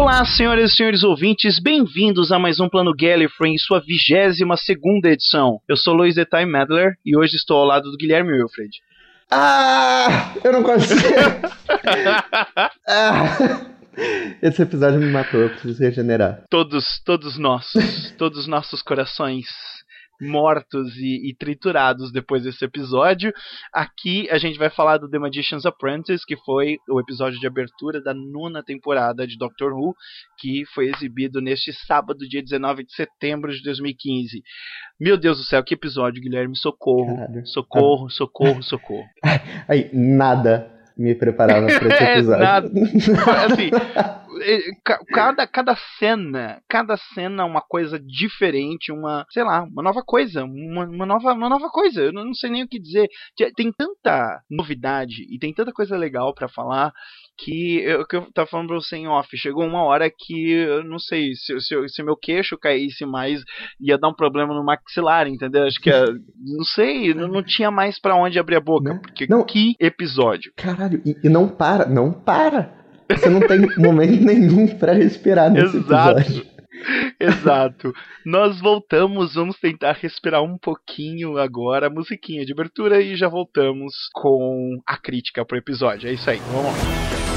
Olá, senhoras e senhores ouvintes, bem-vindos a mais um Plano Gallifrey em sua vigésima segunda edição. Eu sou Luiz The Time Medler e hoje estou ao lado do Guilherme Wilfred. Ah! Eu não consigo! ah. Esse episódio me matou, eu preciso regenerar. Todos, todos nossos, todos nossos corações mortos e, e, triturados depois desse episódio. Aqui a gente vai falar do The Magician's Apprentice, que foi o episódio de abertura da nona temporada de Doctor Who, que foi exibido neste sábado, dia 19 de setembro de 2015. Meu Deus do céu, que episódio, Guilherme. Socorro, Caralho. socorro, socorro, socorro. Aí, nada me preparava para esse é, episódio. É, nada. Assim, cada, cada cena, cada cena é uma coisa diferente, uma, sei lá, uma nova coisa, uma, uma, nova, uma nova coisa. Eu não sei nem o que dizer. Tem tanta novidade e tem tanta coisa legal para falar que eu, que eu tava falando pra você em off, chegou uma hora que eu não sei se, se, se meu queixo caísse mais ia dar um problema no maxilar, entendeu? Acho que não sei, não, não tinha mais para onde abrir a boca, né? porque não. que episódio. Caralho, e, e não para, não para. Você não tem momento nenhum para respirar nesse Exato. episódio. Exato. Nós voltamos, vamos tentar respirar um pouquinho agora, musiquinha de abertura e já voltamos com a crítica pro episódio. É isso aí, vamos lá.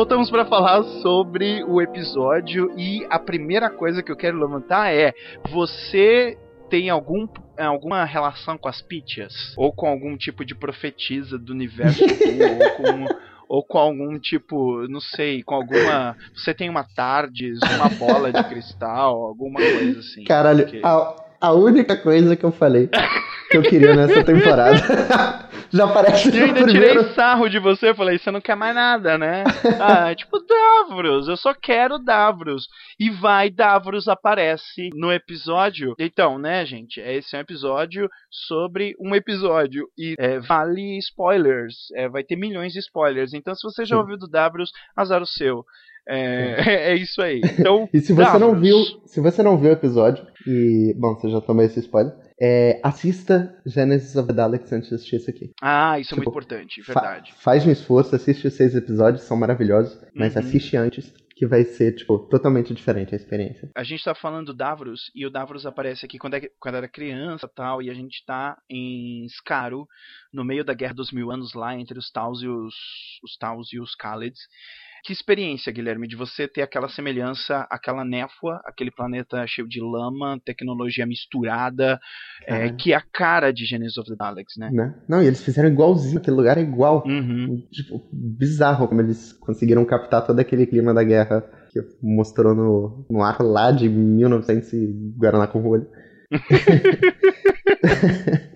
Voltamos para falar sobre o episódio e a primeira coisa que eu quero levantar é: você tem algum, alguma relação com as Pitchas? Ou com algum tipo de profetisa do universo? ou com ou com algum tipo, não sei, com alguma. Você tem uma Tardes, uma bola de cristal, alguma coisa assim. Caralho, porque... a, a única coisa que eu falei que eu queria nessa temporada. Já parece Eu ainda primeiro... tirei sarro de você, falei, você não quer mais nada, né? ah, tipo, Davros, eu só quero Davros. E vai, Davros aparece no episódio. Então, né, gente, esse é um episódio sobre um episódio. E é, vale spoilers, é, vai ter milhões de spoilers. Então, se você já ouviu do Davros, azar o seu. É, é, isso aí. Então, e se você não viu, se você não viu o episódio e, bom, você já tomou esse spoiler, é, assista Genesis of the Daleks antes de assistir esse aqui. Ah, isso tipo, é muito tipo, importante, verdade. Fa faz um esforço, assiste os seis episódios, são maravilhosos, mas uhum. assiste antes, que vai ser, tipo, totalmente diferente a experiência. A gente tá falando do Davros, e o Davros aparece aqui quando, é, quando era criança tal, e a gente tá em Scaru, no meio da Guerra dos Mil Anos lá, entre os Taus e os, os Taus e os Khalids. Que experiência, Guilherme, de você ter aquela semelhança, aquela névoa, aquele planeta cheio de lama, tecnologia misturada, é, que é a cara de Genesis of the Daleks, né? né? Não, e eles fizeram igualzinho, aquele lugar é igual. Uhum. Tipo, bizarro como eles conseguiram captar todo aquele clima da guerra que mostrou no, no ar lá de 1900 e Guaraná com rolho.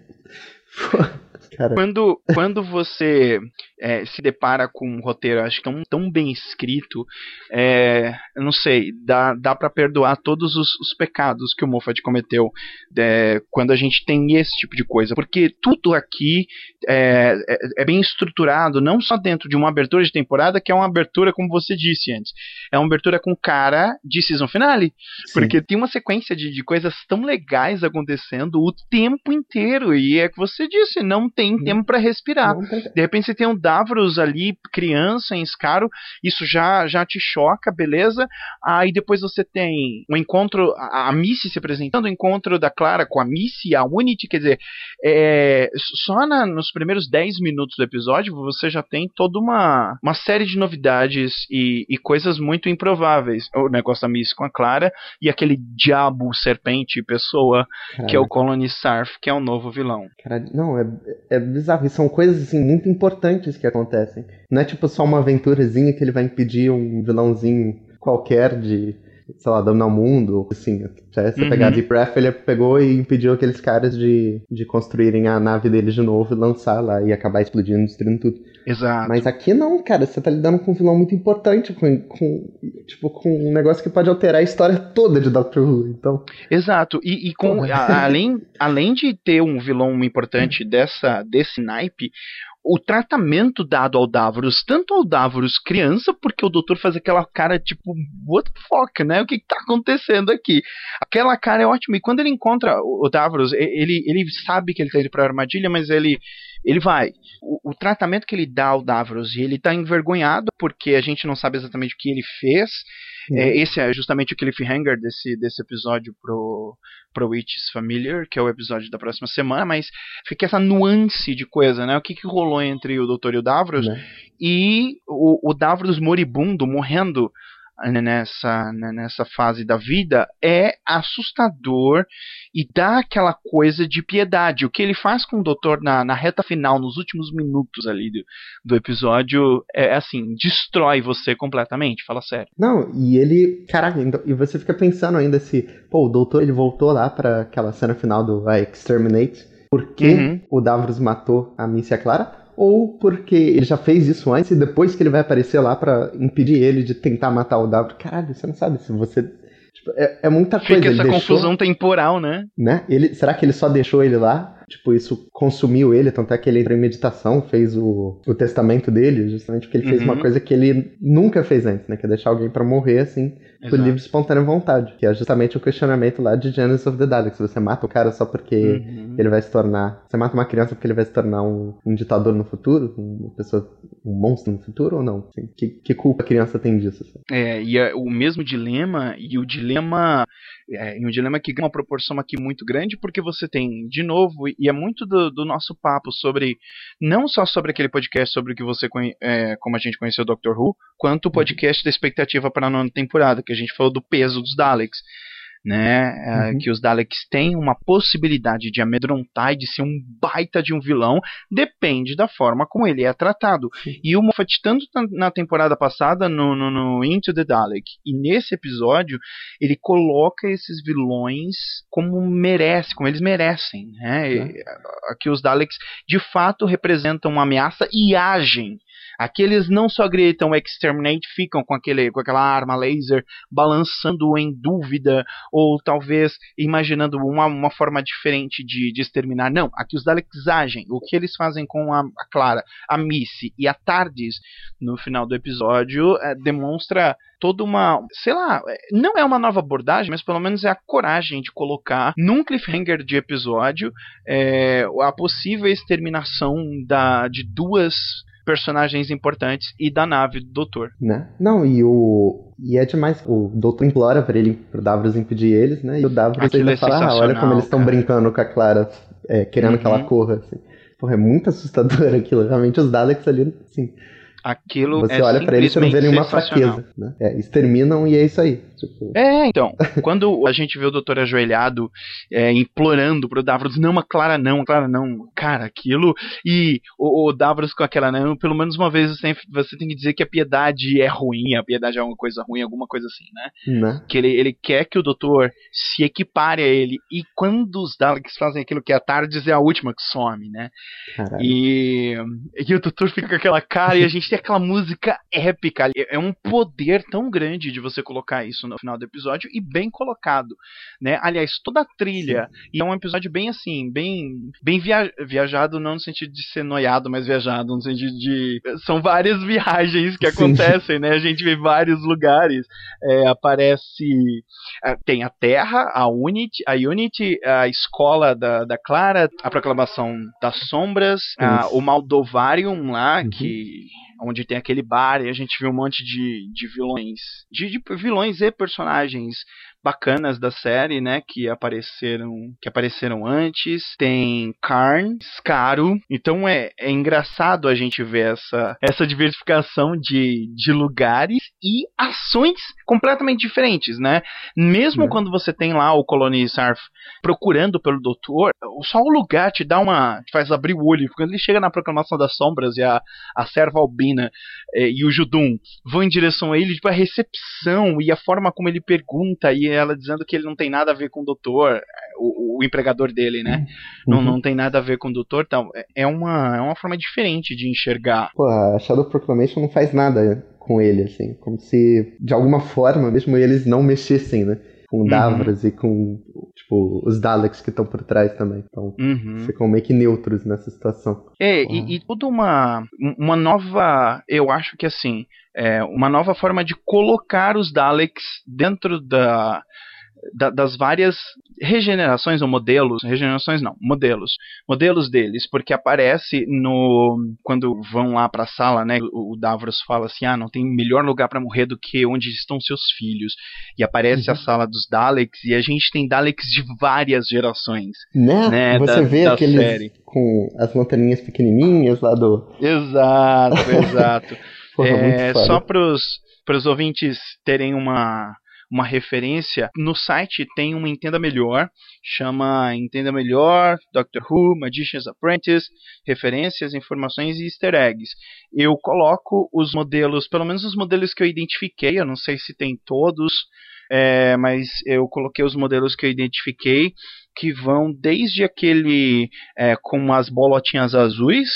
Cara. Quando, quando você é, se depara com um roteiro, acho que tão, tão bem escrito, é, eu não sei, dá, dá para perdoar todos os, os, pecados que o Moffat cometeu é, quando a gente tem esse tipo de coisa. Porque tudo aqui é, é, é, bem estruturado, não só dentro de uma abertura de temporada, que é uma abertura, como você disse antes, é uma abertura com cara de season finale. Sim. Porque tem uma sequência de, de coisas tão legais acontecendo o tempo inteiro. E é que você disse, não tem tem tempo para respirar. De repente você tem um Davros ali, criança, em Scaro, isso já, já te choca, beleza? Aí depois você tem o um encontro, a, a Missy se apresentando, o encontro da Clara com a Missy e a Unity, quer dizer, é, só na, nos primeiros 10 minutos do episódio você já tem toda uma, uma série de novidades e, e coisas muito improváveis. O negócio da Missy com a Clara e aquele diabo serpente pessoa Caralho. que é o Colony Sarf, que é o novo vilão. Não, é, é bizarro. E são coisas assim, muito importantes que acontecem. Não é tipo só uma aventurazinha que ele vai impedir um vilãozinho qualquer de, sei lá, dominar o mundo, assim. Já você uhum. pegar Deep Breath, ele pegou e impediu aqueles caras de, de construírem a nave deles de novo e lançar lá e acabar explodindo, destruindo tudo. Exato. Mas aqui não, cara, você tá lidando com um vilão muito importante, com, com, tipo, com um negócio que pode alterar a história toda de Doctor Who, então... Exato, e, e com, a, além, além de ter um vilão importante dessa, desse naipe, o tratamento dado ao Davros, tanto ao Davros criança, porque o doutor faz aquela cara tipo, what the fuck, né? O que, que tá acontecendo aqui? Aquela cara é ótima. E quando ele encontra o Davros, ele, ele sabe que ele tá indo pra armadilha, mas ele, ele vai. O, o tratamento que ele dá ao Davros, e ele tá envergonhado porque a gente não sabe exatamente o que ele fez. É, esse é justamente o cliffhanger desse, desse episódio pro, pro Witches Familiar, que é o episódio da próxima semana, mas fica essa nuance de coisa, né? O que, que rolou entre o Doutor e o Davros né? e o, o Davros moribundo, morrendo nessa, nessa fase da vida é assustador e dá aquela coisa de piedade. O que ele faz com o doutor na, na reta final, nos últimos minutos ali do, do episódio, é assim, destrói você completamente, fala sério. Não, e ele, caraca, então, e você fica pensando ainda se, pô, o doutor ele voltou lá para aquela cena final do uh, Exterminate, por que uhum. o Davros matou a Missy Clara? Ou porque ele já fez isso antes e depois que ele vai aparecer lá para impedir ele de tentar matar o W. Caralho, você não sabe se você. Tipo, é, é, muita coisa. Fica essa deixou, confusão temporal, né? né? Ele, será que ele só deixou ele lá Tipo, isso consumiu ele, tanto é que ele entrou em meditação, fez o, o testamento dele, justamente porque ele fez uma uhum. coisa que ele nunca fez antes, né? Que é deixar alguém para morrer, assim, Exato. por livre espontânea vontade. Que é justamente o questionamento lá de Genesis of the Daleks. Você mata o cara só porque uhum. ele vai se tornar. Você mata uma criança porque ele vai se tornar um, um ditador no futuro? Uma pessoa. um monstro no futuro ou não? Assim, que, que culpa a criança tem disso? Assim? É, e é o mesmo dilema, e o dilema é, e um dilema que ganha uma proporção aqui muito grande, porque você tem, de novo, e é muito do, do nosso papo sobre, não só sobre aquele podcast sobre o que você, é, como a gente conheceu o Doctor Who, quanto o uhum. podcast da expectativa para a nona temporada, que a gente falou do peso dos Daleks né? É, uhum. Que os Daleks têm uma possibilidade de amedrontar e de ser um baita de um vilão, depende da forma como ele é tratado. Sim. E o Moffat, tanto na temporada passada, no, no, no, Into the Dalek, e nesse episódio, ele coloca esses vilões como merece, como eles merecem. Né? É. Aqui os Daleks de fato representam uma ameaça e agem Aqueles não só gritam exterminate, ficam com, aquele, com aquela arma laser balançando em dúvida, ou talvez imaginando uma, uma forma diferente de, de exterminar. Não, aqui os Daleks agem. O que eles fazem com a, a Clara, a Missy e a Tardis no final do episódio é, demonstra toda uma, sei lá, é, não é uma nova abordagem, mas pelo menos é a coragem de colocar num cliffhanger de episódio é, a possível exterminação da, de duas personagens importantes e da nave do Doutor. Né? Não, e o. E é demais. O Doutor implora pra ele, pro Davros impedir eles, né? E o Davros Aquilo ainda é fala, ah, olha como eles estão brincando com a Clara, é, querendo uhum. que ela uhum. corra, assim. Porra, é muito assustador aquilo. Realmente os Daleks ali, assim. Aquilo Você é olha para eles e não vê nenhuma fraqueza. Né? É, exterminam e é isso aí. Tipo... É, então. quando a gente vê o doutor ajoelhado, é, implorando pro Davros, não, uma Clara não, Clara não. Cara, aquilo. E o, o Davros com aquela não, pelo menos uma vez você tem, você tem que dizer que a piedade é ruim, a piedade é uma coisa ruim, alguma coisa assim, né? né? Que ele, ele quer que o doutor se equipare a ele. E quando os Daleks fazem aquilo que é a Tardes, é a última que some, né? E, e o doutor fica com aquela cara e a gente ter aquela música épica. É um poder tão grande de você colocar isso no final do episódio e bem colocado, né? Aliás, toda a trilha Sim. e é um episódio bem assim, bem bem via viajado não no sentido de ser noiado, mas viajado no sentido de são várias viagens que Sim. acontecem, né? A gente vê vários lugares, é, aparece é, tem a Terra, a Unity, a Unity, a escola da, da Clara, a proclamação das sombras, a, o Maldovarium lá uhum. que onde tem aquele bar e a gente viu um monte de, de vilões, de, de vilões e personagens bacanas da série, né, que apareceram, que apareceram antes. Tem Karn, Scaru. Então é, é engraçado a gente ver essa essa diversificação de, de lugares e ações completamente diferentes, né? Mesmo é. quando você tem lá o Colony Sarf procurando pelo doutor, só o lugar te dá uma. te faz abrir o olho. Quando ele chega na Proclamação das Sombras e a, a serva albina eh, e o Judum vão em direção a ele, tipo, a recepção e a forma como ele pergunta e ela dizendo que ele não tem nada a ver com o doutor, o, o empregador dele, né? Uhum. Não, não tem nada a ver com o doutor, então, é, uma, é uma forma diferente de enxergar. Pô, a Shadow Proclamation não faz nada com ele, assim, como se de alguma forma mesmo eles não mexessem, né? Com uhum. Davros e com tipo os Daleks que estão por trás também. Então uhum. ficam meio que neutros nessa situação. É, e, e tudo uma uma nova, eu acho que assim, é uma nova forma de colocar os Daleks dentro da da, das várias regenerações ou modelos, regenerações não, modelos, modelos deles, porque aparece no quando vão lá para a sala, né, o, o, Davros fala assim: "Ah, não tem melhor lugar para morrer do que onde estão seus filhos". E aparece uhum. a sala dos Daleks e a gente tem Daleks de várias gerações, né? né Você da, vê da aqueles série. com as lanterninhas pequenininhas lá do Exato, exato. Porra, é, só para os ouvintes terem uma uma referência, no site tem uma Entenda Melhor, chama Entenda Melhor, Doctor Who, Magician's Apprentice, referências, informações e easter eggs. Eu coloco os modelos, pelo menos os modelos que eu identifiquei, eu não sei se tem todos, é, mas eu coloquei os modelos que eu identifiquei, que vão desde aquele é, com as bolotinhas azuis,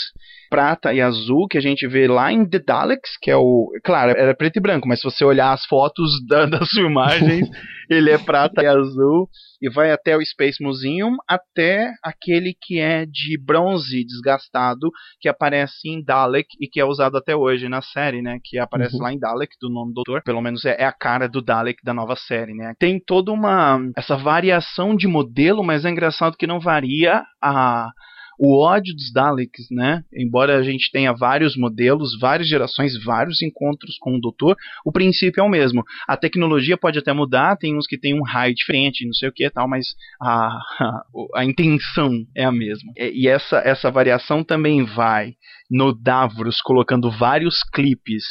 prata e azul que a gente vê lá em The Daleks, que é o. Claro, era preto e branco, mas se você olhar as fotos da, das filmagens, ele é prata e azul. E vai até o Space Museum, até aquele que é de bronze desgastado, que aparece em Dalek e que é usado até hoje na série, né? Que aparece uhum. lá em Dalek, do nome do doutor. Pelo menos é, é a cara do Dalek da nova série, né? Tem toda uma. essa variação de modelo, mas é engraçado que não varia a o ódio dos Daleks, né? Embora a gente tenha vários modelos, várias gerações, vários encontros com o Doutor, o princípio é o mesmo. A tecnologia pode até mudar, tem uns que tem um raio diferente, não sei o que tal, mas a, a, a intenção é a mesma. E essa, essa variação também vai no Davros colocando vários clipes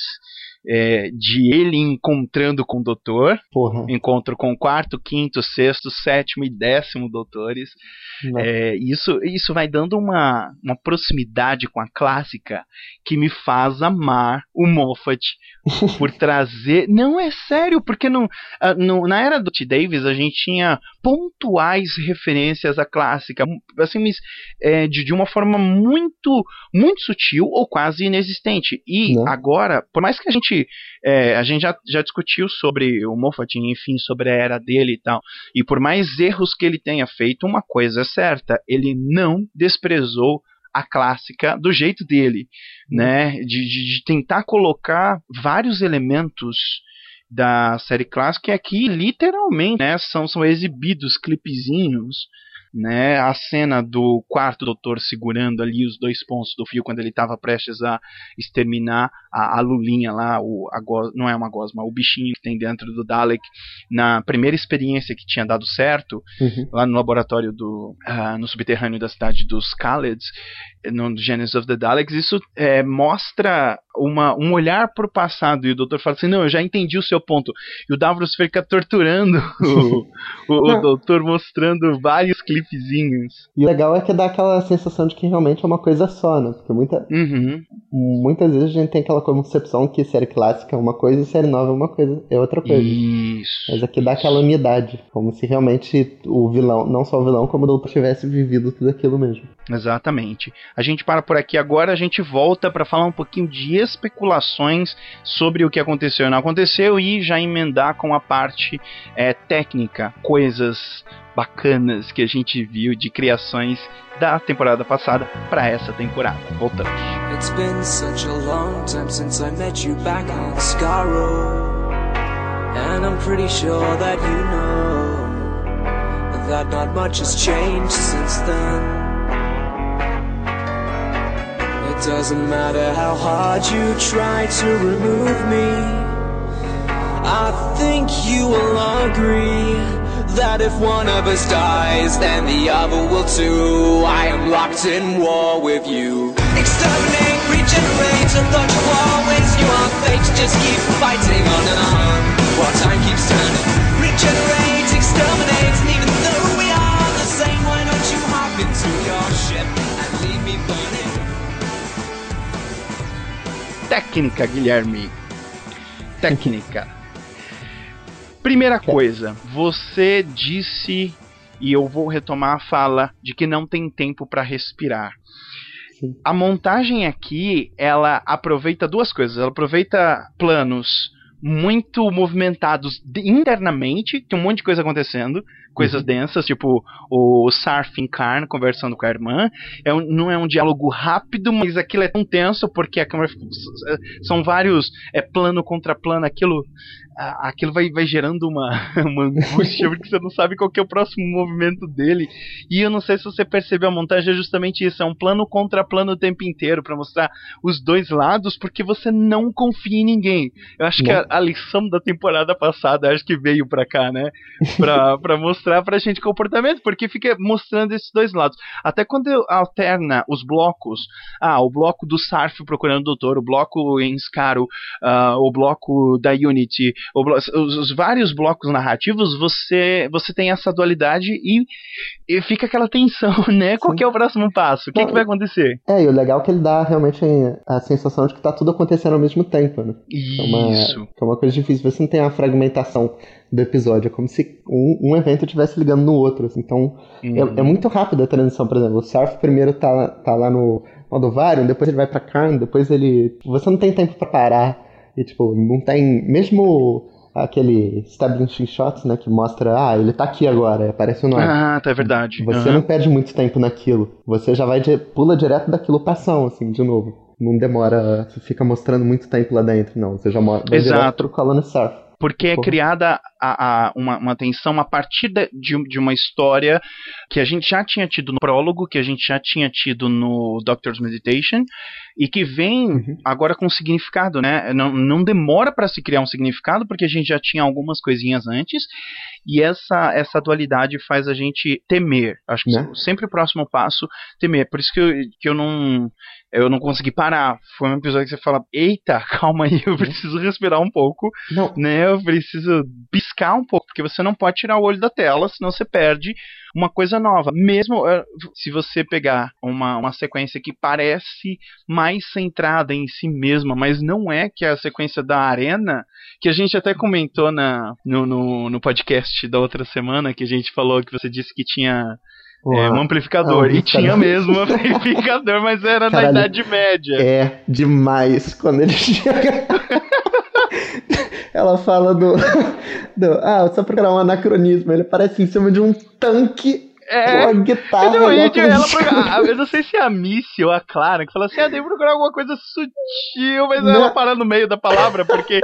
é, de ele encontrando com o doutor. Porra. Encontro com o quarto, quinto, sexto, sétimo e décimo doutores. É, isso, isso vai dando uma, uma proximidade com a clássica que me faz amar o Moffat por trazer. Não é sério, porque não, ah, no, na era do T. Davis a gente tinha pontuais referências à clássica, assim, é, de, de uma forma muito, muito sutil ou quase inexistente. E não. agora, por mais que a gente é, a gente já, já discutiu sobre o Moffat, enfim, sobre a era dele e tal. E por mais erros que ele tenha feito, uma coisa é certa: ele não desprezou a clássica do jeito dele, né? De, de, de tentar colocar vários elementos da série clássica e aqui literalmente né, são, são exibidos clipezinhos né? A cena do quarto doutor segurando ali os dois pontos do fio quando ele estava prestes a exterminar a, a Lulinha lá, o, não é uma gosma, o bichinho que tem dentro do Dalek, na primeira experiência que tinha dado certo, uhum. lá no laboratório do, uh, no subterrâneo da cidade dos Khalids, no Genesis of the Daleks, isso é, mostra uma, um olhar para o passado e o doutor fala assim, não, eu já entendi o seu ponto. E o Davros fica torturando o, o, o doutor, mostrando vários clipezinhos. E o legal é que dá aquela sensação de que realmente é uma coisa só, né? Porque muita, uhum. muitas vezes a gente tem aquela concepção que série clássica é uma coisa e série nova é uma coisa, é outra coisa. Isso. Mas aqui dá aquela unidade, como se realmente o vilão, não só o vilão, como o doutor tivesse vivido tudo aquilo mesmo. Exatamente. A gente para por aqui agora, a gente volta para falar um pouquinho de especulações sobre o que aconteceu e não aconteceu e já emendar com a parte é, técnica, coisas bacanas que a gente viu de criações da temporada passada para essa temporada. Voltamos. It's been such a long time since I met you back on And I'm pretty sure that you know that not much has changed since then. It doesn't matter how hard you try to remove me. I think you will agree that if one of us dies, then the other will too. I am locked in war with you. Exterminate, regenerate, I thought you always knew our fate. Just keep fighting on and on while time keeps turning. Regenerate, exterminate, even though we are the same, why don't you hop into your ship and leave me burning? Técnica, Guilherme. Técnica. Primeira coisa, você disse, e eu vou retomar a fala, de que não tem tempo para respirar. Sim. A montagem aqui, ela aproveita duas coisas. Ela aproveita planos muito movimentados internamente, tem um monte de coisa acontecendo, coisas uhum. densas, tipo o Sarfin Karn conversando com a irmã. É um, não é um diálogo rápido, mas aquilo é tão tenso porque a câmera são vários é plano contra plano, aquilo aquilo vai, vai gerando uma, uma angústia, porque você não sabe qual é o próximo movimento dele. E eu não sei se você percebeu, a montagem é justamente isso: é um plano contra plano o tempo inteiro, para mostrar os dois lados, porque você não confia em ninguém. Eu acho que a, a, lição da temporada passada, acho que veio pra cá, né? Pra, pra mostrar pra gente comportamento, porque fica mostrando esses dois lados. Até quando alterna os blocos, ah, o bloco do Sarf procurando o doutor, o bloco em Scaro, uh, o bloco da Unity, os, os, vários blocos narrativos, você, você tem essa dualidade e, e fica aquela tensão, né? Qual é o próximo passo? O que, que, vai acontecer? É, e o legal é que ele dá realmente a sensação de que tá tudo acontecendo ao mesmo tempo, né? Isso. É uma, é uma coisa difícil. Você não tem a fragmentação do episódio. É como se um, um evento estivesse ligando no outro. Assim. Então, uhum. é, é, muito rápida a transição, por exemplo. O Surf primeiro tá, tá lá no modo Varium, depois ele vai pra Karn, depois ele... Você não tem tempo para parar e, tipo, não tem. Mesmo aquele establishing shots, né, que mostra, ah, ele tá aqui agora, aparece o nome. Ah, tá, é verdade. Você uhum. não perde muito tempo naquilo. Você já vai, de, pula direto daquilo pra ação, assim, de novo. Não demora, você fica mostrando muito tempo lá dentro, não. Você já vai Exato. direto pro Colony Surf porque é criada a, a, uma, uma tensão a partir de, de, uma história que a gente já tinha tido no prólogo, que a gente já tinha tido no Doctor's Meditation, e que vem uhum. agora com significado, né? Não, não demora para se criar um significado, porque a gente já tinha algumas coisinhas antes, e essa, essa dualidade faz a gente temer. Acho que né? sempre o próximo passo, temer. Por isso que eu, que eu não eu não consegui parar. Foi um episódio que você fala, eita, calma aí, eu preciso respirar um pouco, não. né? Eu preciso piscar um pouco, porque você não pode tirar o olho da tela, senão você perde uma coisa nova. Mesmo eh, se você pegar uma, uma sequência que parece mais centrada em si mesma, mas não é que é a sequência da arena, que a gente até comentou na, no, no, no podcast da outra semana, que a gente falou que você disse que tinha é, um amplificador. e tinha mesmo um amplificador, mas era Caralho, na Idade Média. É demais. Quando ele chega. Ela fala do, do. Ah, só procurar um anacronismo. Ele aparece em cima de um tanque é. Com a guitarra. Não, e ela ah, eu não sei se é a Missy ou a Clara que fala assim: ah, deve procurar alguma coisa sutil, mas não. ela para no meio da palavra, porque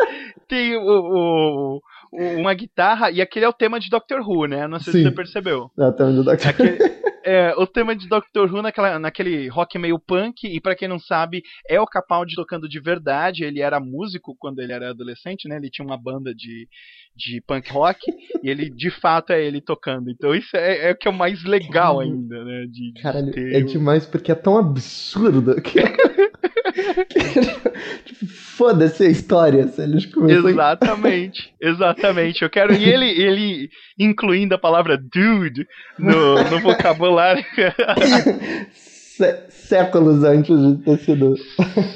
tem o, o uma guitarra, e aquele é o tema de Doctor Who, né? Não sei Sim. se você percebeu. É o tema de Doctor Who. É, o tema de Doctor Who naquela, naquele rock meio punk, e para quem não sabe, é o Capaldi tocando de verdade. Ele era músico quando ele era adolescente, né? Ele tinha uma banda de, de punk rock, e ele de fato é ele tocando. Então isso é, é o que é o mais legal ainda, né? De, Caralho, é demais porque é tão absurdo que. tipo, foda-se a história se eles começam Exatamente, exatamente. Eu quero. E ele, ele incluindo a palavra dude no, no vocabulário. séculos antes de ter sido.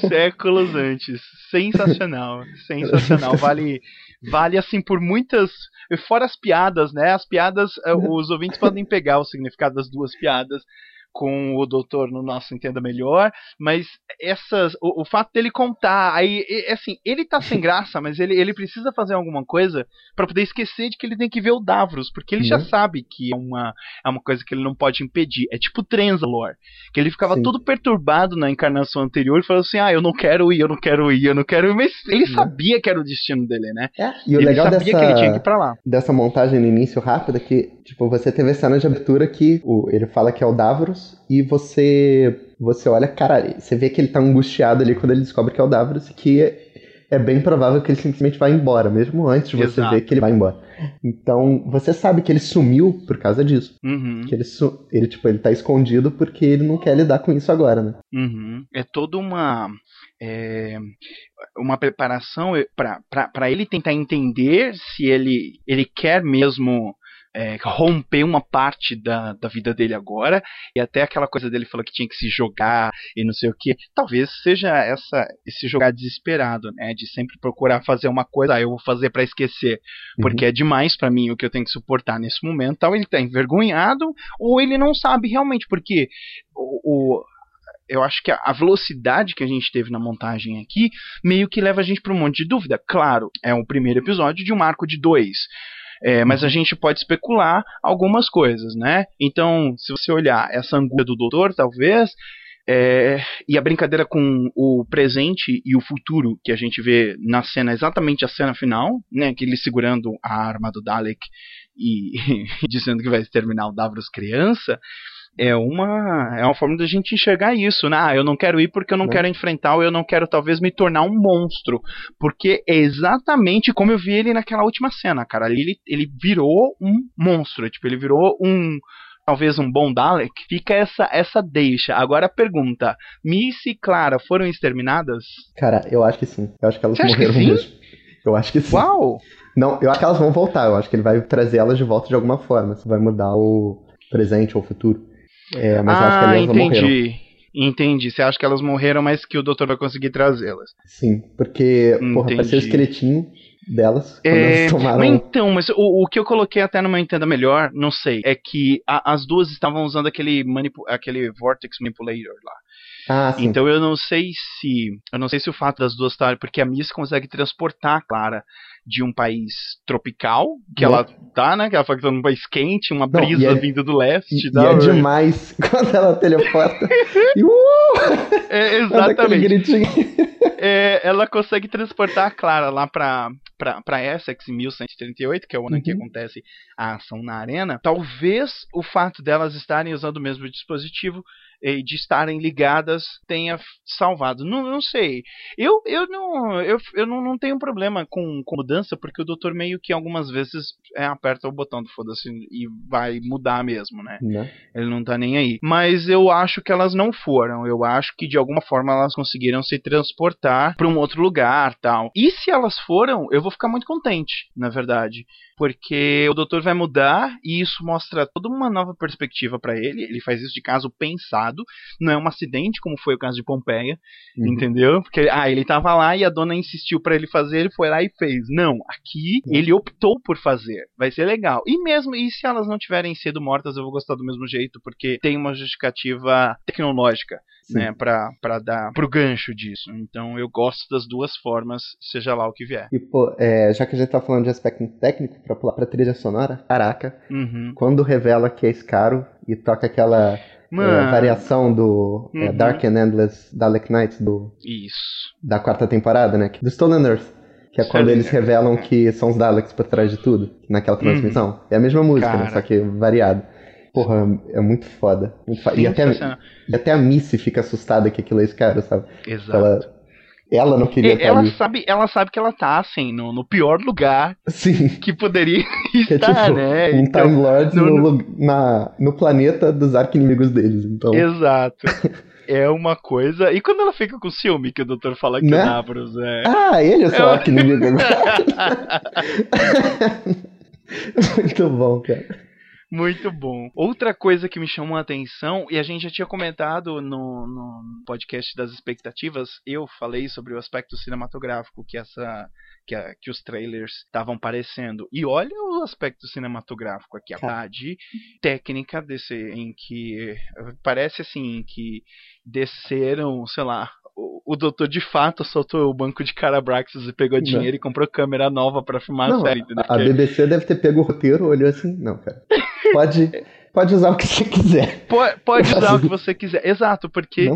Séculos antes. Sensacional. Sensacional. Vale, vale assim por muitas. Fora as piadas, né? As piadas, eh, os ouvintes podem pegar o significado das duas piadas com o doutor no nosso Entenda Melhor, mas essas, o, o fato dele contar, aí, é, assim, ele tá sem graça, mas ele, ele precisa fazer alguma coisa para poder esquecer de que ele tem que ver o Davros, porque ele uhum. já sabe que é uma, é uma coisa que ele não pode impedir. É tipo Transalor, que ele ficava Sim. todo perturbado na encarnação anterior e falou assim: ah, eu não quero ir, eu não quero ir, eu não quero ir, mas ele uhum. sabia que era o destino dele, né? É. E o ele legal sabia dessa, que ele tinha que ir pra lá. Dessa montagem no início rápida, que, tipo, você teve a cena de abertura que o, ele fala que é o Davros, e você você olha, cara, você vê que ele tá angustiado ali quando ele descobre que é o Davros, que é bem provável que ele simplesmente vai embora, mesmo antes de você Exato. ver que ele vai embora. Então, você sabe que ele sumiu por causa disso. Uhum. Que ele, ele, tipo, ele tá escondido porque ele não quer lidar com isso agora, né? Uhum. É toda uma. É, uma preparação para ele tentar entender se ele, ele quer mesmo é, romper uma parte da, da vida dele agora, e até aquela coisa dele falou que tinha que se jogar e não sei o que, talvez seja essa esse jogar desesperado, né, de sempre procurar fazer uma coisa, ah, eu vou fazer para esquecer, porque uhum. é demais para mim o que eu tenho que suportar nesse momento, tal, ele tá envergonhado, ou ele não sabe realmente, porque o, o eu acho que a velocidade que a gente teve na montagem aqui meio que leva a gente para um monte de dúvida. Claro, é o primeiro episódio de um arco de dois. É, mas a gente pode especular algumas coisas, né? Então, se você olhar essa angústia do doutor, talvez, é, e a brincadeira com o presente e o futuro que a gente vê na cena, exatamente a cena final, né? Que ele segurando a arma do Dalek e, e dizendo que vai exterminar o Davros criança é uma é uma forma da gente enxergar isso, né? Ah, eu não quero ir porque eu não é. quero enfrentar ou eu não quero talvez me tornar um monstro, porque é exatamente como eu vi ele naquela última cena, cara. Ali ele, ele virou um monstro, tipo, ele virou um talvez um bom Dalek. Fica essa essa deixa. Agora a pergunta: Missy e Clara foram exterminadas? Cara, eu acho que sim. Eu acho que elas Você morreram mesmo. Eu acho que sim. Uau! Não, eu acho que elas vão voltar. Eu acho que ele vai trazer elas de volta de alguma forma. Você vai mudar o presente ou o futuro. É, mas ah, acho que ah, elas entendi. Morreram. Entendi. Você acha que elas morreram, mas que o doutor vai conseguir trazê-las? Sim, porque, entendi. porra, apareceu o esqueletinho delas quando é, elas tomaram... Mas então, mas o, o que eu coloquei até no meu Entenda Melhor, não sei, é que a, as duas estavam usando aquele, manipu aquele Vortex Manipulator lá. Ah, sim. Então eu não sei se. Eu não sei se o fato das duas estarem. Porque a Miss consegue transportar a Clara de um país tropical, que ela tá, né? Que ela foi num país quente, uma brisa não, é, vindo do leste. E, e é demais quando ela teleporta. e, uh, é, exatamente. É, ela consegue transportar a Clara lá pra, pra, pra Essex em 1138, que é o ano uhum. que acontece a ação na arena. Talvez o fato delas estarem usando o mesmo dispositivo de estarem ligadas tenha salvado. Não, não sei. Eu, eu, não, eu, eu não, não tenho problema com, com mudança, porque o doutor meio que algumas vezes é, aperta o botão do foda-se e vai mudar mesmo, né? né? Ele não tá nem aí. Mas eu acho que elas não foram. Eu acho que de alguma forma elas conseguiram se transportar para um outro lugar tal. E se elas foram, eu vou ficar muito contente, na verdade porque o doutor vai mudar e isso mostra toda uma nova perspectiva para ele. Ele faz isso de caso pensado, não é um acidente como foi o caso de Pompeia, uhum. entendeu? Porque ah, ele tava lá e a dona insistiu para ele fazer, ele foi lá e fez. Não, aqui uhum. ele optou por fazer. Vai ser legal. E mesmo e se elas não tiverem sido mortas, eu vou gostar do mesmo jeito, porque tem uma justificativa tecnológica né, pra, pra dar pro gancho disso. Então eu gosto das duas formas, seja lá o que vier. E, pô, é, já que a gente tá falando de aspecto técnico, pra pular pra trilha sonora, caraca, uhum. quando revela que é Scaro e toca aquela é, variação do é, uhum. é, Dark and Endless Dalek Knights do, Isso. da quarta temporada, né? Do Stolen Earth. Que é quando eles revelam que são os Daleks por trás de tudo, naquela transmissão. Uhum. É a mesma música, né, só que variado. Porra, é muito foda. Muito foda. E, até, e até a Missy fica assustada que aquilo é esse cara, sabe? Exato. Ela, ela não queria ela. Sabe, ela sabe que ela tá, assim, no, no pior lugar Sim. que poderia que estar, é, tipo, né? Um então, Time Lord no, no, na, no planeta dos arquinimigos deles, então... Exato. é uma coisa. E quando ela fica com ciúme, que o doutor fala que né? o Davros é. Ah, ele é só é... agora. Muito bom, cara. Muito bom. Outra coisa que me chamou a atenção, e a gente já tinha comentado no, no podcast das expectativas, eu falei sobre o aspecto cinematográfico que essa que, a, que os trailers estavam parecendo. E olha o aspecto cinematográfico aqui, a parte técnica desse em que parece assim que desceram, sei lá, o, doutor de fato soltou o banco de Carabraxos e pegou dinheiro não. e comprou câmera nova para filmar não, a série. A, a BBC deve ter pego o roteiro, olhou assim, não, cara. Pode, pode usar o que você quiser. Pode, pode usar o que você quiser. Exato, porque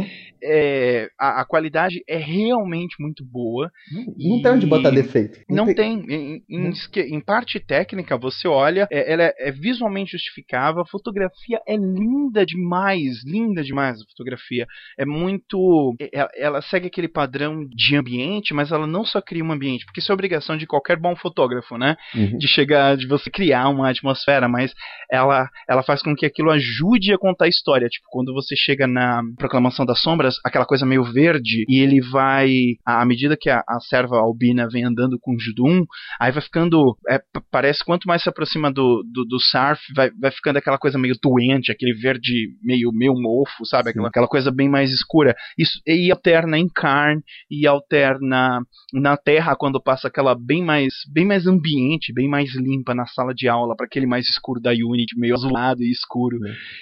é, a, a, qualidade é realmente muito boa. Não, não tem onde botar defeito. Não, não tem. tem. Em, em, em, parte técnica, você olha, é, ela é, é, visualmente justificável, a fotografia é linda demais, linda demais a fotografia. É muito. Ela, ela, segue aquele padrão de ambiente, mas ela não só cria um ambiente, porque isso é obrigação de qualquer bom fotógrafo, né? Uhum. De chegar, de você criar uma atmosfera, mas ela, ela faz com que aquilo ajude a contar a história. Tipo, quando você chega na Proclamação das Sombras, aquela coisa meio verde, e ele vai, à medida que a, a serva albina vem andando com o Judum, aí vai ficando, é, parece quanto mais se aproxima do, do, do Sarf, vai, vai ficando aquela coisa meio doente, aquele verde meio, meio mofo, sabe? Aquela, aquela coisa bem mais escura. Isso, e alterna em Karn, e alterna na Terra, quando passa aquela bem mais, bem mais ambiente, bem mais limpa na sala de aula, para aquele mais escuro da Unity, meio azulado e escuro.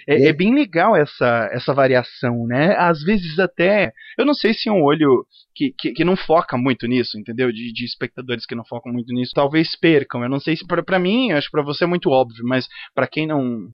É, é, é bem legal essa, essa variação, né? Às vezes até. Eu não sei se é um olho que, que, que, não foca muito nisso, entendeu? De, de, espectadores que não focam muito nisso, talvez percam. Eu não sei se para mim, acho que para você é muito óbvio, mas para quem não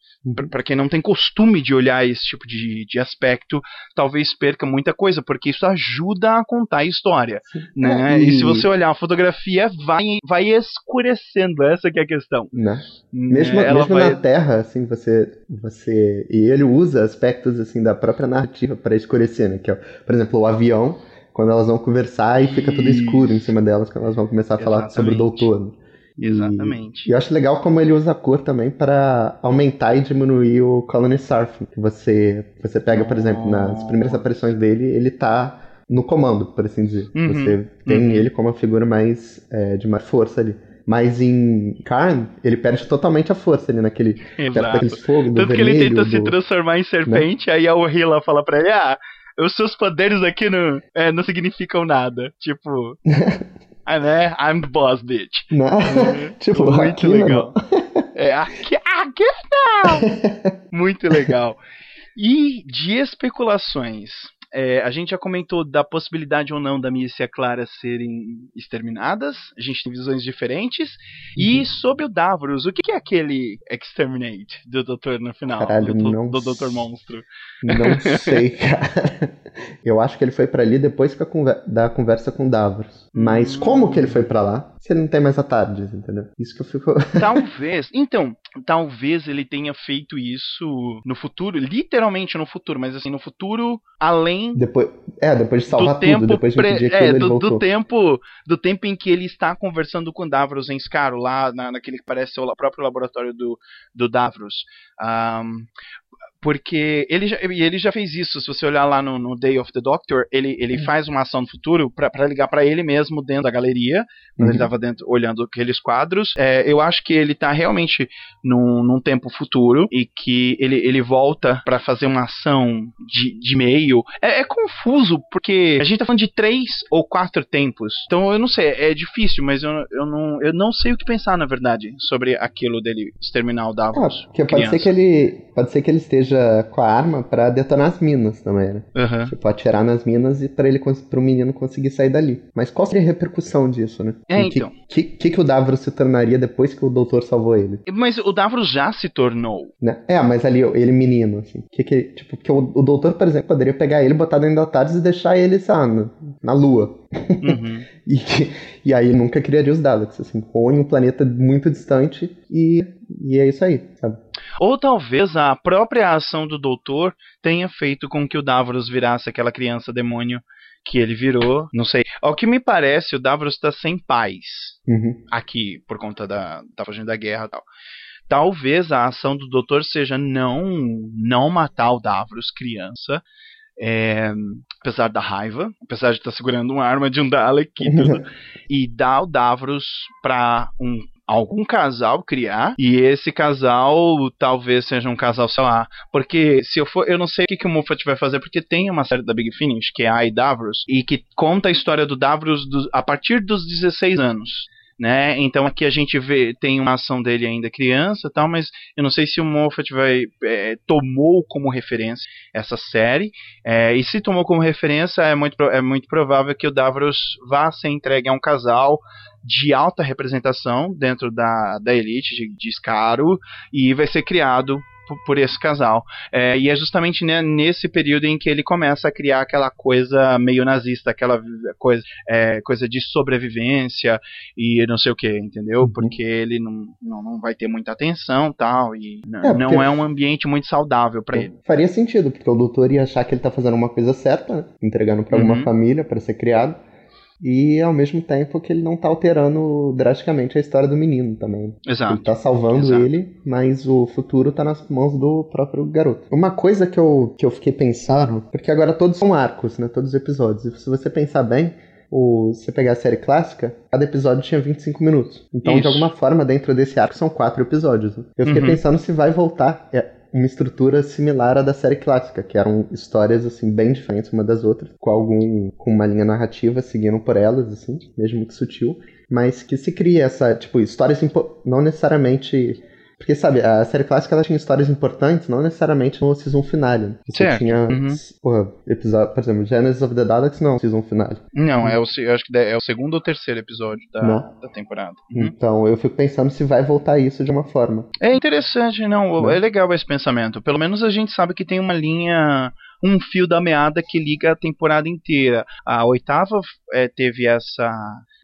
para quem não tem costume de olhar esse tipo de, de aspecto, talvez perca muita coisa, porque isso ajuda a contar a história, né? E... e... se você olhar a fotografia, vai vai escurecendo, essa que é a questão. Né? Mesmo, é, mesmo vai... na Terra, assim, você você e ele usa aspectos assim da própria narrativa para escurecer, né? Que é, por exemplo, o avião quando elas vão conversar e fica tudo escuro em cima delas quando elas vão começar a falar sobre o doutor. Exatamente. E, e, eu acho legal como ele usa a cor também para aumentar e diminuir o Colony Surfing. Você, você pega, por exemplo, nas primeiras aparições dele, ele tá no comando, por assim dizer. Uhum, você tem uhum. ele como uma figura mais é, de mais força ali. Mas em Karn, ele perde totalmente a força ali naquele. Fogo, Tanto vermelho, que ele tenta do... se transformar em serpente, né? aí a Orhila fala pra ele: ah, os seus poderes aqui não, é, não significam nada. Tipo. ah, né? I'm the boss, bitch. Não. É, tipo, muito legal. Não. É, aqui, aqui não! muito legal. E de especulações é, a gente já comentou da possibilidade ou não da Missa e a Clara serem exterminadas. A gente tem visões diferentes. Uhum. E sobre o Davros, o que é aquele Exterminate do Doutor no final? Caralho, do, não do Doutor Monstro. Não sei, cara. Eu acho que ele foi para ali depois da conversa com o Davros. Mas hum. como que ele foi para lá? Se ele não tem mais a tarde, entendeu? Isso que eu fico. Talvez. Então, talvez ele tenha feito isso no futuro, literalmente no futuro, mas assim, no futuro, além. Depois, é, depois de salvar tudo, depois de pre... é, do, do, tempo do tempo em que ele está conversando com Davros em Scaro, lá na, naquele que parece o próprio laboratório do, do Davros. Um, porque ele já, ele já fez isso. Se você olhar lá no, no Day of the Doctor, ele, ele uhum. faz uma ação no futuro para ligar para ele mesmo dentro da galeria, quando uhum. ele estava dentro olhando aqueles quadros. É, eu acho que ele está realmente num, num, tempo futuro e que ele, ele volta para fazer uma ação de, de meio. É, é, confuso, porque a gente tá falando de três ou quatro tempos. Então eu não sei, é difícil, mas eu, eu, não, eu não sei o que pensar, na verdade, sobre aquilo dele exterminar o Davos. Ah, porque pode ser que ele. Pode ser que ele esteja com a arma para detonar as minas também, né? Uhum. Tipo, atirar nas minas e para ele pro menino conseguir sair dali. Mas qual seria a repercussão disso, né? É, então. Que, que, que o Davros se tornaria depois que o doutor salvou ele? Mas o Davros já se tornou. Né? É, mas ali, ele menino, assim. Que, que, tipo, que o, o doutor, por exemplo, poderia pegar ele, botar dentro da TARDIS e deixar ele, sabe, na, na lua. Uhum. e, e aí nunca criaria os Daleks, assim. Ou em um planeta muito distante e, e é isso aí, sabe? Ou talvez a própria ação do doutor tenha feito com que o Davros virasse aquela criança demônio que ele virou, não sei. Ao que me parece, o Davros está sem paz uhum. aqui, por conta da. tá fugindo da guerra e tal. Talvez a ação do doutor seja não, não matar o Davros, criança, é, apesar da raiva, apesar de estar tá segurando uma arma de um Dalek e tudo, e dar o Davros para um algum casal criar e esse casal talvez seja um casal, sei lá, porque se eu for, eu não sei o que, que o Moffat vai fazer porque tem uma série da Big Finish que é I Davros e que conta a história do Davros do, a partir dos 16 anos. Né? Então aqui a gente vê tem uma ação dele ainda criança, tal, mas eu não sei se o Moffat vai é, tomou como referência essa série é, e se tomou como referência é muito é muito provável que o Davros vá ser entregue a um casal de alta representação dentro da, da elite de, de Scaro e vai ser criado por, por esse casal. É, e é justamente né, nesse período em que ele começa a criar aquela coisa meio nazista, aquela coisa, é, coisa de sobrevivência e não sei o que, entendeu? Uhum. Porque ele não, não, não vai ter muita atenção tal, e é, não é um ambiente muito saudável para ele. Faria sentido, porque o doutor ia achar que ele tá fazendo uma coisa certa, né? entregando para alguma uhum. família para ser criado e ao mesmo tempo que ele não tá alterando drasticamente a história do menino também. Exato. Ele tá salvando Exato. ele, mas o futuro tá nas mãos do próprio garoto. Uma coisa que eu, que eu fiquei pensando, porque agora todos são arcos, né? Todos os episódios. E se você pensar bem, o, se você pegar a série clássica, cada episódio tinha 25 minutos. Então, Isso. de alguma forma, dentro desse arco são quatro episódios. Né? Eu fiquei uhum. pensando se vai voltar. É, uma estrutura similar à da série clássica, que eram histórias assim bem diferentes uma das outras, com algum com uma linha narrativa seguindo por elas assim, mesmo que sutil, mas que se cria essa, tipo, histórias não necessariamente porque, sabe, a série clássica ela tinha histórias importantes, não necessariamente no season finale. Você certo. tinha uhum. porra, episódio, por exemplo, Genesis of the Daleks não, season finale. Não, é o, eu acho que é o segundo ou terceiro episódio da, da temporada. Uhum. Então, eu fico pensando se vai voltar isso de uma forma. É interessante, não, não, é legal esse pensamento. Pelo menos a gente sabe que tem uma linha um fio da meada que liga a temporada inteira. A oitava é, teve essa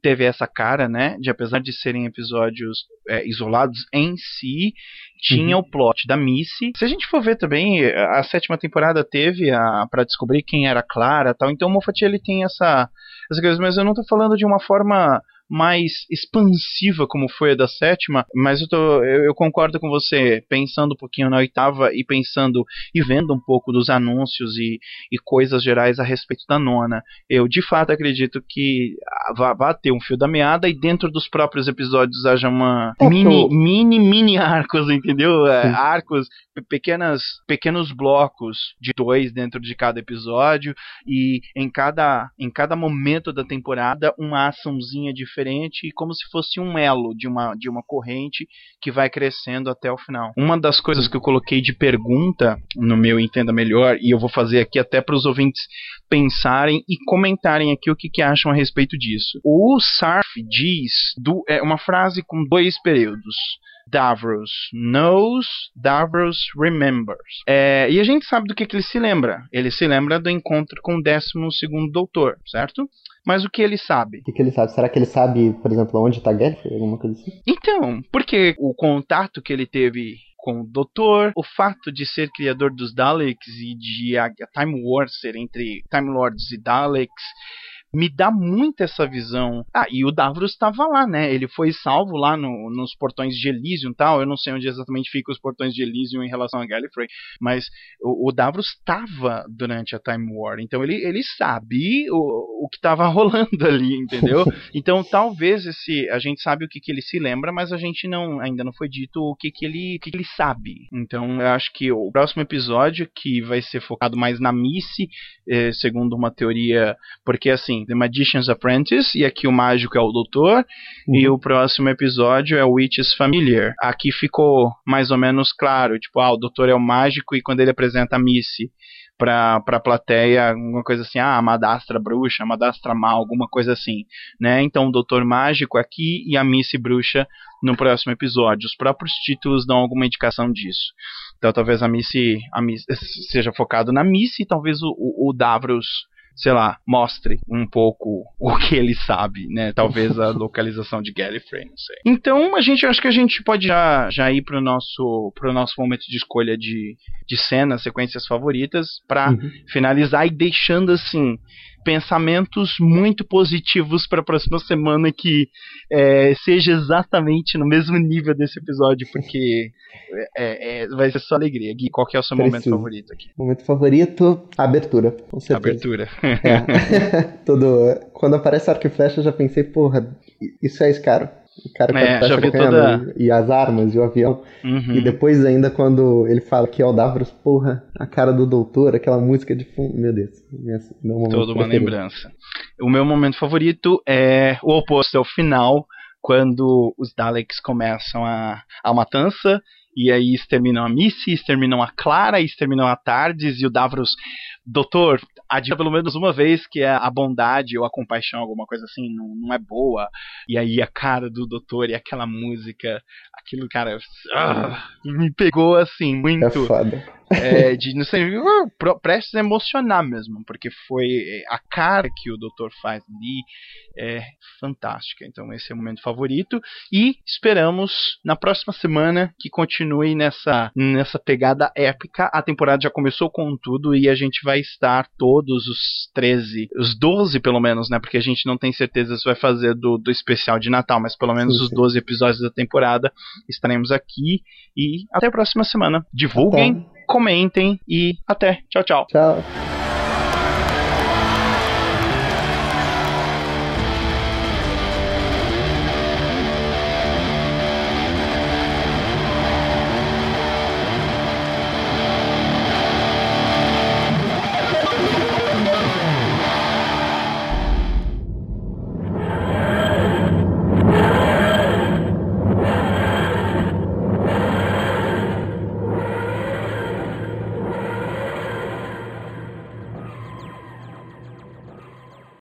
teve essa cara, né? De apesar de serem episódios é, isolados em si, tinha uhum. o plot da Missy. Se a gente for ver também, a sétima temporada teve a para descobrir quem era Clara, tal. Então o Moffat ele tem essa essa coisa, mas eu não tô falando de uma forma mais expansiva como foi a da sétima, mas eu, tô, eu, eu, concordo com você, pensando um pouquinho na oitava e pensando e vendo um pouco dos anúncios e, e coisas gerais a respeito da nona. Eu de fato acredito que vá, ter um fio da meada e dentro dos próprios episódios haja uma é mini, mini, mini arcos, entendeu? É, arcos, pequenas, pequenos blocos de dois dentro de cada episódio e em cada, em cada momento da temporada uma açãozinha diferente diferente como se fosse um elo de uma, de uma corrente que vai crescendo até o final. Uma das coisas que eu coloquei de pergunta no meu Entenda Melhor, e eu vou fazer aqui até para os ouvintes pensarem e comentarem aqui o que, que acham a respeito disso. O Sarf diz, do, é uma frase com dois períodos. Davros knows, Davros remembers. É, e a gente sabe do que, que ele se lembra. Ele se lembra do encontro com o 12 doutor, certo? Mas o que ele sabe? O que, que ele sabe? Será que ele sabe, por exemplo, onde está Gallifrey? Alguma coisa assim? Então, porque o contato que ele teve com o Doutor, o fato de ser criador dos Daleks e de a, a Time War ser entre Time Lords e Daleks, me dá muito essa visão. Ah, e o Davros estava lá, né? Ele foi salvo lá no, nos portões de Elysium e tal. Eu não sei onde exatamente ficam os portões de Elysium em relação a Gallifrey, mas o, o Davros estava durante a Time War. Então ele, ele sabe o, o que estava rolando ali, entendeu? Então talvez esse. A gente sabe o que, que ele se lembra, mas a gente não ainda não foi dito o que, que, ele, o que, que ele sabe. Então eu acho que o próximo episódio, que vai ser focado mais na Missy, eh, segundo uma teoria. Porque assim The Magician's Apprentice, e aqui o mágico é o doutor, uhum. e o próximo episódio é o Witch's Familiar. Aqui ficou mais ou menos claro, tipo, ah, o doutor é o mágico, e quando ele apresenta a Missy pra, pra plateia, alguma coisa assim, ah, Madastra bruxa, Madastra mal, alguma coisa assim, né? Então o Doutor Mágico aqui e a Missy Bruxa no próximo episódio. Os próprios títulos dão alguma indicação disso. Então talvez a Missy, a Missy seja focado na Missy, talvez o, o, o Davros sei lá, mostre um pouco o que ele sabe, né? Talvez a localização de Gallifrey, não sei. Então, a gente acho que a gente pode já, já ir pro nosso pro nosso momento de escolha de, de cenas, sequências favoritas, para uhum. finalizar e deixando assim pensamentos muito positivos para a próxima semana que é, seja exatamente no mesmo nível desse episódio, porque é, é, vai ser só alegria. Gui, qual que é o seu Preciso. momento favorito aqui? Momento favorito, abertura, com certeza. Abertura. É. Todo, quando aparece arco e flecha, eu já pensei, porra, isso é caro. O cara é, tá já vi toda... e as armas e o avião. Uhum. E depois ainda quando ele fala que é o Davros, porra, a cara do doutor, aquela música de fundo, meu Deus. Meu Toda uma lembrança. O meu momento favorito é o oposto, é o final, quando os Daleks começam a, a matança E aí exterminam a Missy, exterminam a Clara, exterminam a Tardes e o Davros doutor, admita pelo menos uma vez que a bondade ou a compaixão, alguma coisa assim, não, não é boa. E aí a cara do doutor e aquela música, aquilo, cara, ah, me pegou assim, muito. É foda é, de não sei, prestes a emocionar mesmo, porque foi é, a cara que o doutor faz ali é fantástica. Então esse é o momento favorito e esperamos na próxima semana que continue nessa nessa pegada épica. A temporada já começou com tudo e a gente vai estar todos os 13, os 12 pelo menos, né? Porque a gente não tem certeza se vai fazer do, do especial de Natal, mas pelo menos sim, os 12 episódios da temporada estaremos aqui e até a próxima semana. Divulguem comentem e até. Tchau, tchau. Tchau.